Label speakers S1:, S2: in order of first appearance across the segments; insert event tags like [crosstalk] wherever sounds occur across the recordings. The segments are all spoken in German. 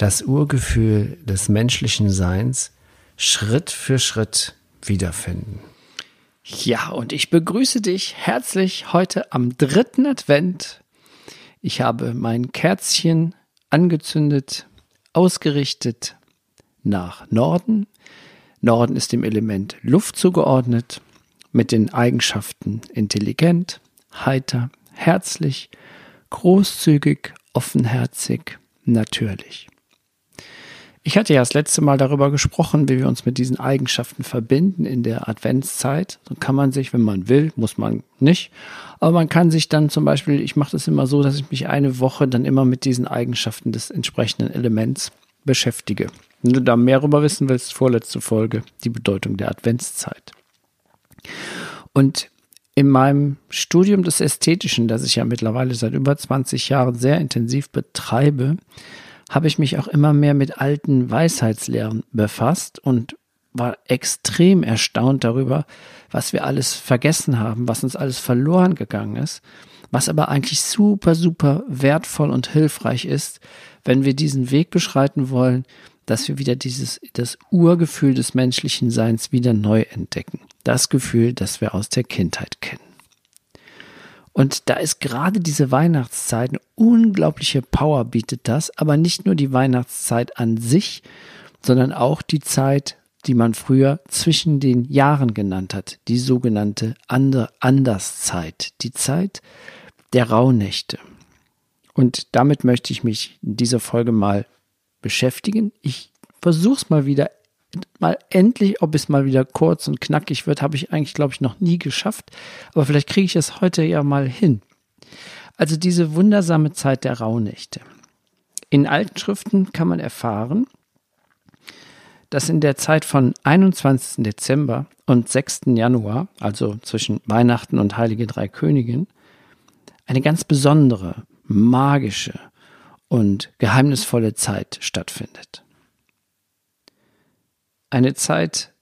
S1: das Urgefühl des menschlichen Seins Schritt für Schritt wiederfinden.
S2: Ja, und ich begrüße dich herzlich heute am dritten Advent. Ich habe mein Kerzchen angezündet, ausgerichtet nach Norden. Norden ist dem Element Luft zugeordnet, mit den Eigenschaften intelligent, heiter, herzlich, großzügig, offenherzig, natürlich. Ich hatte ja das letzte Mal darüber gesprochen, wie wir uns mit diesen Eigenschaften verbinden in der Adventszeit. So kann man sich, wenn man will, muss man nicht. Aber man kann sich dann zum Beispiel, ich mache das immer so, dass ich mich eine Woche dann immer mit diesen Eigenschaften des entsprechenden Elements beschäftige. Wenn du da mehr darüber wissen willst, vorletzte Folge, die Bedeutung der Adventszeit. Und in meinem Studium des Ästhetischen, das ich ja mittlerweile seit über 20 Jahren sehr intensiv betreibe, habe ich mich auch immer mehr mit alten Weisheitslehren befasst und war extrem erstaunt darüber, was wir alles vergessen haben, was uns alles verloren gegangen ist, was aber eigentlich super, super wertvoll und hilfreich ist, wenn wir diesen Weg beschreiten wollen, dass wir wieder dieses, das Urgefühl des menschlichen Seins wieder neu entdecken. Das Gefühl, das wir aus der Kindheit kennen. Und da ist gerade diese Weihnachtszeit eine unglaubliche Power bietet das, aber nicht nur die Weihnachtszeit an sich, sondern auch die Zeit, die man früher zwischen den Jahren genannt hat, die sogenannte Ander Anderszeit, die Zeit der Rauhnächte. Und damit möchte ich mich in dieser Folge mal beschäftigen. Ich versuche es mal wieder mal endlich, ob es mal wieder kurz und knackig wird, habe ich eigentlich, glaube ich, noch nie geschafft. Aber vielleicht kriege ich es heute ja mal hin. Also diese wundersame Zeit der Rauhnächte. In alten Schriften kann man erfahren, dass in der Zeit von 21. Dezember und 6. Januar, also zwischen Weihnachten und Heilige Drei Königen, eine ganz besondere, magische und geheimnisvolle Zeit stattfindet. Eine Zeit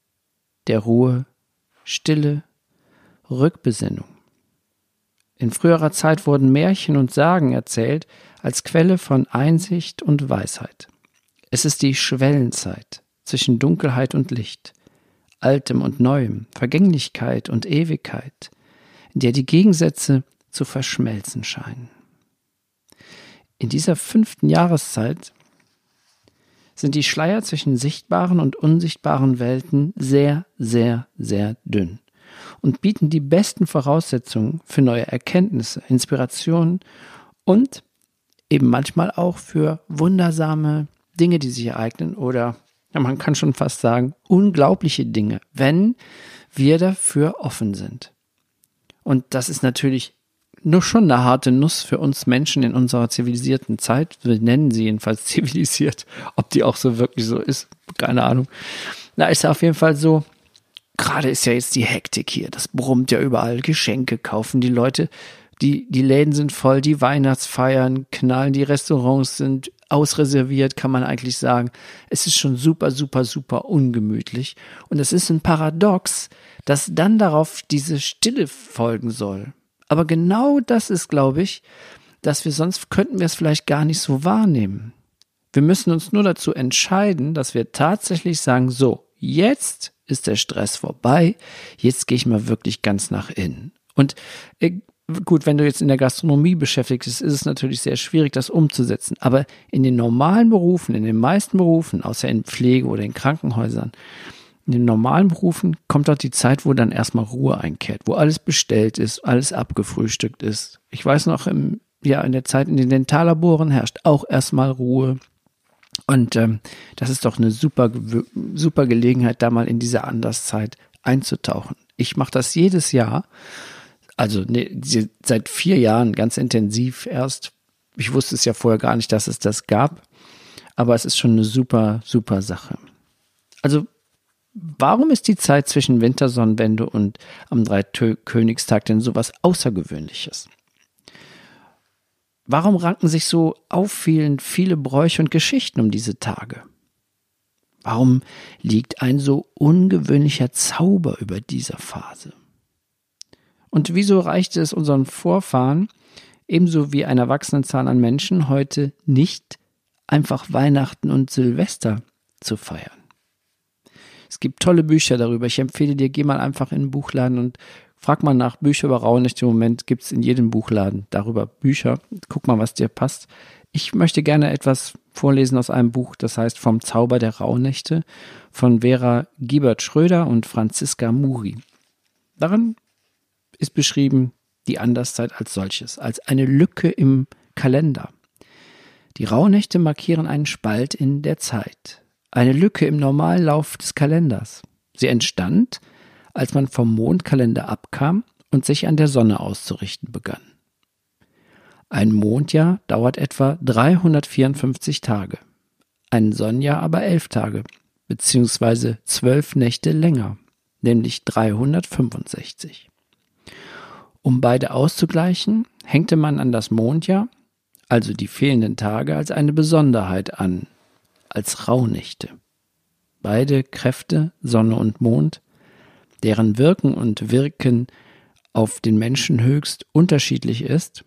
S2: der Ruhe, Stille, Rückbesinnung. In früherer Zeit wurden Märchen und Sagen erzählt als Quelle von Einsicht und Weisheit. Es ist die Schwellenzeit zwischen Dunkelheit und Licht, Altem und Neuem, Vergänglichkeit und Ewigkeit, in der die Gegensätze zu verschmelzen scheinen. In dieser fünften Jahreszeit sind die Schleier zwischen sichtbaren und unsichtbaren Welten sehr, sehr, sehr dünn und bieten die besten Voraussetzungen für neue Erkenntnisse, Inspirationen und eben manchmal auch für wundersame Dinge, die sich ereignen oder ja, man kann schon fast sagen unglaubliche Dinge, wenn wir dafür offen sind. Und das ist natürlich nur schon eine harte Nuss für uns Menschen in unserer zivilisierten Zeit. Wir nennen sie jedenfalls [laughs] zivilisiert. Ob die auch so wirklich so ist, keine Ahnung. Na, ist auf jeden Fall so. Gerade ist ja jetzt die Hektik hier. Das brummt ja überall. Geschenke kaufen die Leute. Die, die Läden sind voll, die Weihnachtsfeiern knallen, die Restaurants sind ausreserviert, kann man eigentlich sagen. Es ist schon super, super, super ungemütlich. Und es ist ein Paradox, dass dann darauf diese Stille folgen soll. Aber genau das ist, glaube ich, dass wir sonst könnten wir es vielleicht gar nicht so wahrnehmen. Wir müssen uns nur dazu entscheiden, dass wir tatsächlich sagen, so, jetzt ist der Stress vorbei, jetzt gehe ich mal wirklich ganz nach innen. Und äh, gut, wenn du jetzt in der Gastronomie beschäftigt bist, ist es natürlich sehr schwierig, das umzusetzen. Aber in den normalen Berufen, in den meisten Berufen, außer in Pflege oder in Krankenhäusern, in den normalen Berufen kommt auch die Zeit, wo dann erstmal Ruhe einkehrt, wo alles bestellt ist, alles abgefrühstückt ist. Ich weiß noch, im, ja, in der Zeit in den Dentallaboren herrscht auch erstmal Ruhe. Und ähm, das ist doch eine super, super Gelegenheit, da mal in diese Anderszeit einzutauchen. Ich mache das jedes Jahr, also ne, seit vier Jahren ganz intensiv erst. Ich wusste es ja vorher gar nicht, dass es das gab. aber es ist schon eine super, super Sache. Also, warum ist die Zeit zwischen Wintersonnenwende und am Dreikönigstag denn sowas Außergewöhnliches? Warum ranken sich so auffallend viele Bräuche und Geschichten um diese Tage? Warum liegt ein so ungewöhnlicher Zauber über dieser Phase? Und wieso reichte es unseren Vorfahren, ebenso wie einer wachsenden Zahl an Menschen, heute nicht einfach Weihnachten und Silvester zu feiern? Es gibt tolle Bücher darüber. Ich empfehle dir, geh mal einfach in den Buchladen und frag mal nach Bücher über Rauhnächte. Im Moment gibt es in jedem Buchladen darüber Bücher. Guck mal, was dir passt. Ich möchte gerne etwas vorlesen aus einem Buch, das heißt Vom Zauber der Rauhnächte von Vera Giebert Schröder und Franziska Muri. Darin ist beschrieben die Anderszeit als solches, als eine Lücke im Kalender. Die Rauhnächte markieren einen Spalt in der Zeit, eine Lücke im normalen Lauf des Kalenders. Sie entstand, als man vom Mondkalender abkam und sich an der Sonne auszurichten begann. Ein Mondjahr dauert etwa 354 Tage, ein Sonnenjahr aber elf Tage, beziehungsweise zwölf Nächte länger, nämlich 365. Um beide auszugleichen, hängte man an das Mondjahr, also die fehlenden Tage, als eine Besonderheit an, als Rauhnächte. Beide Kräfte, Sonne und Mond, deren Wirken und Wirken auf den Menschen höchst unterschiedlich ist,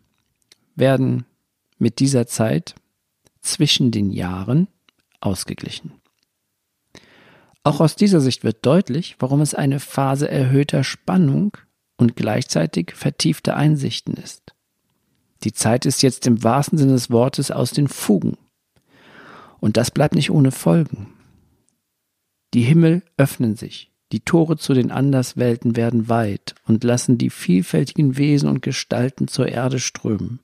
S2: werden mit dieser Zeit zwischen den Jahren ausgeglichen. Auch aus dieser Sicht wird deutlich, warum es eine Phase erhöhter Spannung und gleichzeitig vertiefter Einsichten ist. Die Zeit ist jetzt im wahrsten Sinne des Wortes aus den Fugen. Und das bleibt nicht ohne Folgen. Die Himmel öffnen sich, die Tore zu den Anderswelten werden weit und lassen die vielfältigen Wesen und Gestalten zur Erde strömen,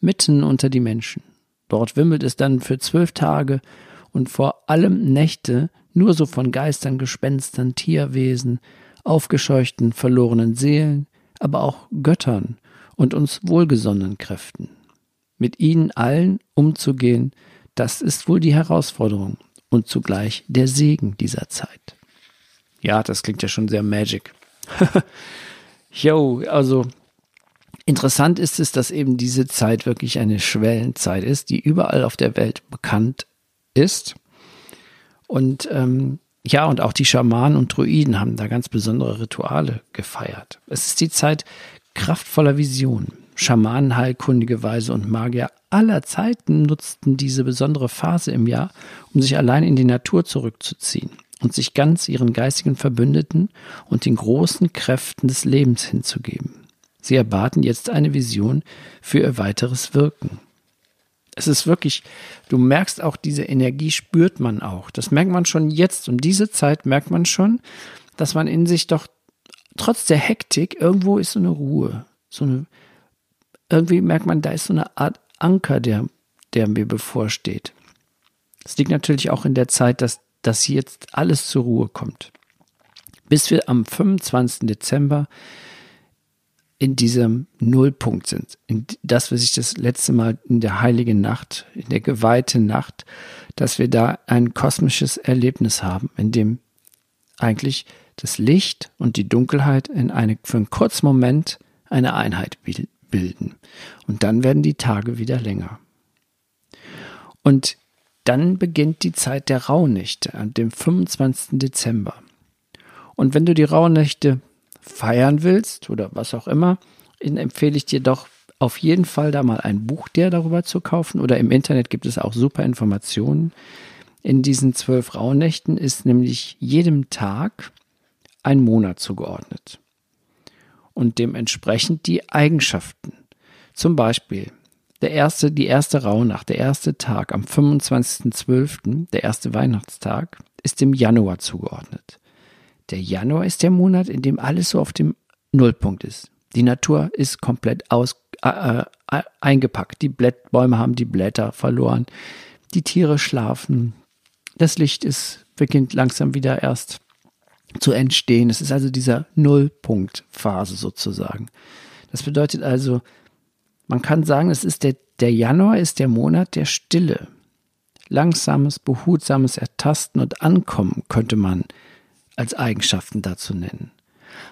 S2: mitten unter die Menschen. Dort wimmelt es dann für zwölf Tage und vor allem Nächte nur so von Geistern, Gespenstern, Tierwesen, aufgescheuchten, verlorenen Seelen, aber auch Göttern und uns wohlgesonnenen Kräften. Mit ihnen allen umzugehen, das ist wohl die Herausforderung und zugleich der Segen dieser Zeit. Ja, das klingt ja schon sehr magic. [laughs] Jo, also Interessant ist es, dass eben diese Zeit wirklich eine Schwellenzeit ist, die überall auf der Welt bekannt ist. Und ähm, ja, und auch die Schamanen und Druiden haben da ganz besondere Rituale gefeiert. Es ist die Zeit kraftvoller Visionen. Schamanen, Heilkundige, Weise und Magier aller Zeiten nutzten diese besondere Phase im Jahr, um sich allein in die Natur zurückzuziehen und sich ganz ihren geistigen Verbündeten und den großen Kräften des Lebens hinzugeben. Sie erbaten jetzt eine Vision für ihr weiteres Wirken. Es ist wirklich, du merkst auch, diese Energie spürt man auch. Das merkt man schon jetzt. Um diese Zeit merkt man schon, dass man in sich doch trotz der Hektik irgendwo ist so eine Ruhe. So eine, irgendwie merkt man, da ist so eine Art Anker, der, der mir bevorsteht. Es liegt natürlich auch in der Zeit, dass, dass jetzt alles zur Ruhe kommt. Bis wir am 25. Dezember in diesem Nullpunkt sind. In das, was ich das letzte Mal in der heiligen Nacht, in der geweihten Nacht, dass wir da ein kosmisches Erlebnis haben, in dem eigentlich das Licht und die Dunkelheit in eine, für einen kurzen Moment eine Einheit bilden. Und dann werden die Tage wieder länger. Und dann beginnt die Zeit der Rauhnächte an dem 25. Dezember. Und wenn du die Rauhnächte feiern willst oder was auch immer, empfehle ich dir doch auf jeden Fall da mal ein Buch dir darüber zu kaufen oder im Internet gibt es auch super Informationen. In diesen zwölf Rauhnächten ist nämlich jedem Tag ein Monat zugeordnet und dementsprechend die Eigenschaften. Zum Beispiel der erste, die erste Rauhnacht, der erste Tag am 25.12., der erste Weihnachtstag, ist dem Januar zugeordnet. Der Januar ist der Monat, in dem alles so auf dem Nullpunkt ist. Die Natur ist komplett aus, äh, äh, eingepackt. Die Blätt Bäume haben die Blätter verloren. Die Tiere schlafen. Das Licht ist, beginnt langsam wieder erst zu entstehen. Es ist also dieser Nullpunktphase sozusagen. Das bedeutet also, man kann sagen, es ist der, der Januar ist der Monat der Stille. langsames, behutsames Ertasten und Ankommen könnte man als Eigenschaften dazu nennen.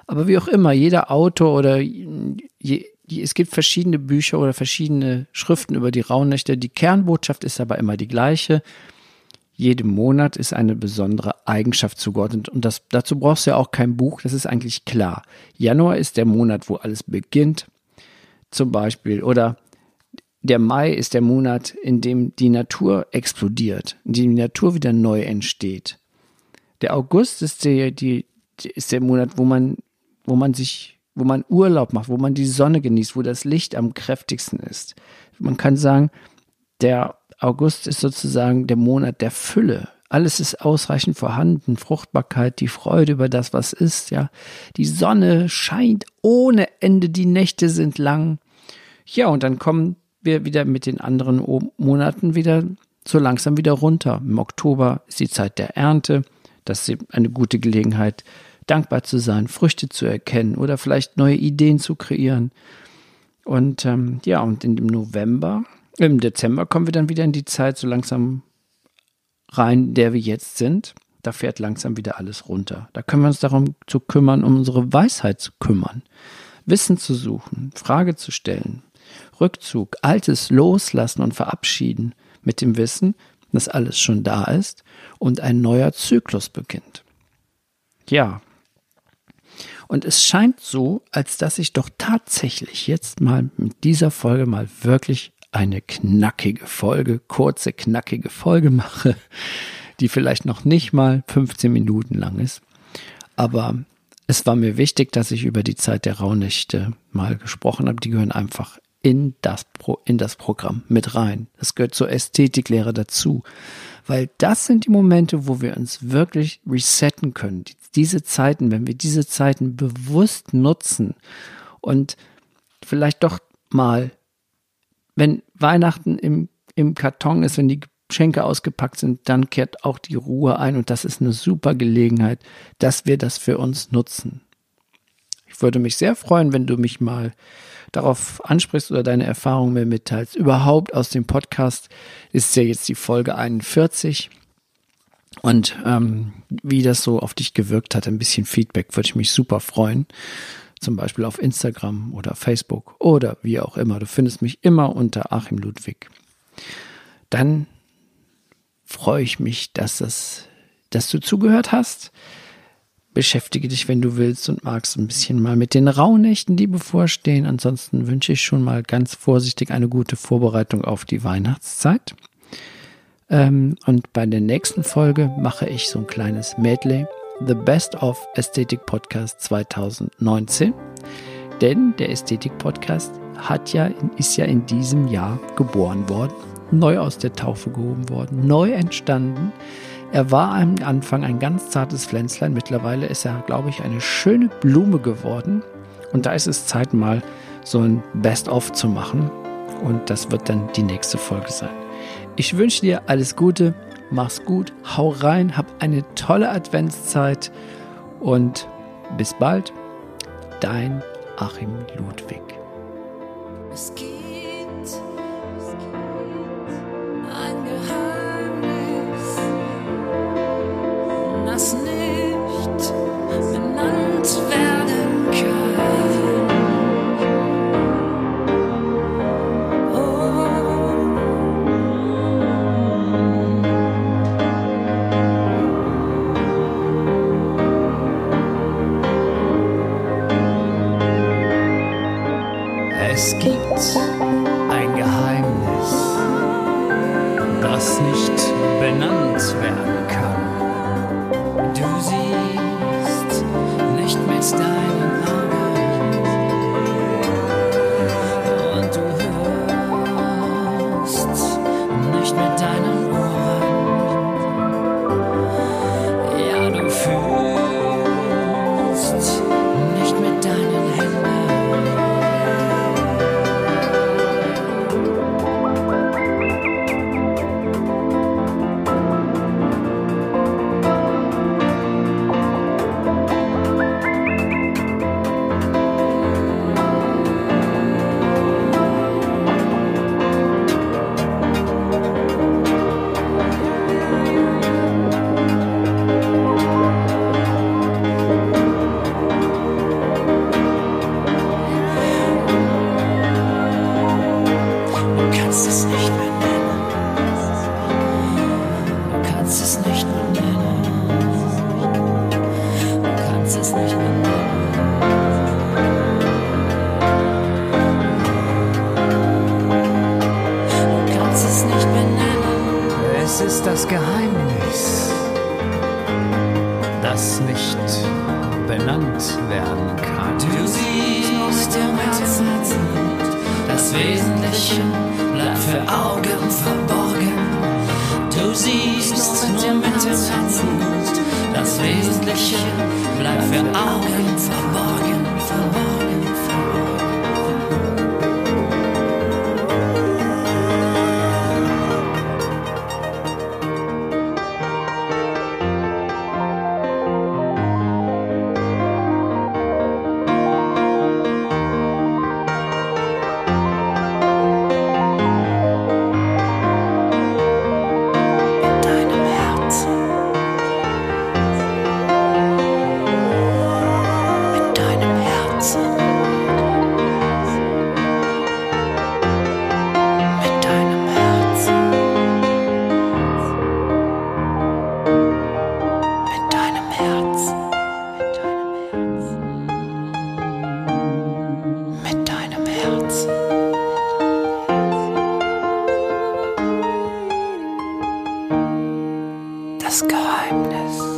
S2: Aber wie auch immer, jeder Autor oder je, es gibt verschiedene Bücher oder verschiedene Schriften über die Rauhnächte. Die Kernbotschaft ist aber immer die gleiche. Jedem Monat ist eine besondere Eigenschaft zugeordnet und das, dazu brauchst du ja auch kein Buch, das ist eigentlich klar. Januar ist der Monat, wo alles beginnt, zum Beispiel, oder der Mai ist der Monat, in dem die Natur explodiert, in dem die Natur wieder neu entsteht. Der August ist der, die, ist der Monat, wo man, wo man sich, wo man Urlaub macht, wo man die Sonne genießt, wo das Licht am kräftigsten ist. Man kann sagen, der August ist sozusagen der Monat der Fülle. Alles ist ausreichend vorhanden. Fruchtbarkeit, die Freude über das, was ist, ja. Die Sonne scheint ohne Ende, die Nächte sind lang. Ja, und dann kommen wir wieder mit den anderen Monaten wieder so langsam wieder runter. Im Oktober ist die Zeit der Ernte. Das ist eine gute Gelegenheit, dankbar zu sein, Früchte zu erkennen oder vielleicht neue Ideen zu kreieren. Und ähm, ja, und im November, im Dezember kommen wir dann wieder in die Zeit so langsam rein, in der wir jetzt sind. Da fährt langsam wieder alles runter. Da können wir uns darum zu kümmern, um unsere Weisheit zu kümmern, Wissen zu suchen, Frage zu stellen, Rückzug, Altes loslassen und verabschieden mit dem Wissen, dass alles schon da ist und ein neuer Zyklus beginnt. Ja. Und es scheint so, als dass ich doch tatsächlich jetzt mal mit dieser Folge mal wirklich eine knackige Folge, kurze, knackige Folge mache, die vielleicht noch nicht mal 15 Minuten lang ist. Aber es war mir wichtig, dass ich über die Zeit der Rauhnächte mal gesprochen habe. Die gehören einfach in das, Pro, in das Programm mit rein. Das gehört zur Ästhetiklehre dazu. Weil das sind die Momente, wo wir uns wirklich resetten können. Diese Zeiten, wenn wir diese Zeiten bewusst nutzen und vielleicht doch mal, wenn Weihnachten im, im Karton ist, wenn die Geschenke ausgepackt sind, dann kehrt auch die Ruhe ein und das ist eine super Gelegenheit, dass wir das für uns nutzen. Ich würde mich sehr freuen, wenn du mich mal darauf ansprichst oder deine Erfahrungen mir mitteilst. Überhaupt aus dem Podcast ist ja jetzt die Folge 41. Und ähm, wie das so auf dich gewirkt hat, ein bisschen Feedback würde ich mich super freuen. Zum Beispiel auf Instagram oder Facebook oder wie auch immer. Du findest mich immer unter Achim Ludwig. Dann freue ich mich, dass, das, dass du zugehört hast beschäftige dich, wenn du willst und magst, ein bisschen mal mit den Rauhnächten, die bevorstehen. Ansonsten wünsche ich schon mal ganz vorsichtig eine gute Vorbereitung auf die Weihnachtszeit. Ähm, und bei der nächsten Folge mache ich so ein kleines Medley. The Best of Ästhetik Podcast 2019. Denn der Ästhetik Podcast hat ja, ist ja in diesem Jahr geboren worden, neu aus der Taufe gehoben worden, neu entstanden. Er war am Anfang ein ganz zartes Pflänzlein. Mittlerweile ist er, glaube ich, eine schöne Blume geworden. Und da ist es Zeit, mal so ein Best-of zu machen. Und das wird dann die nächste Folge sein. Ich wünsche dir alles Gute, mach's gut, hau rein, hab eine tolle Adventszeit und bis bald, dein Achim Ludwig. Es gibt
S3: Wesentliche bleibt für Augen Das Geheimnis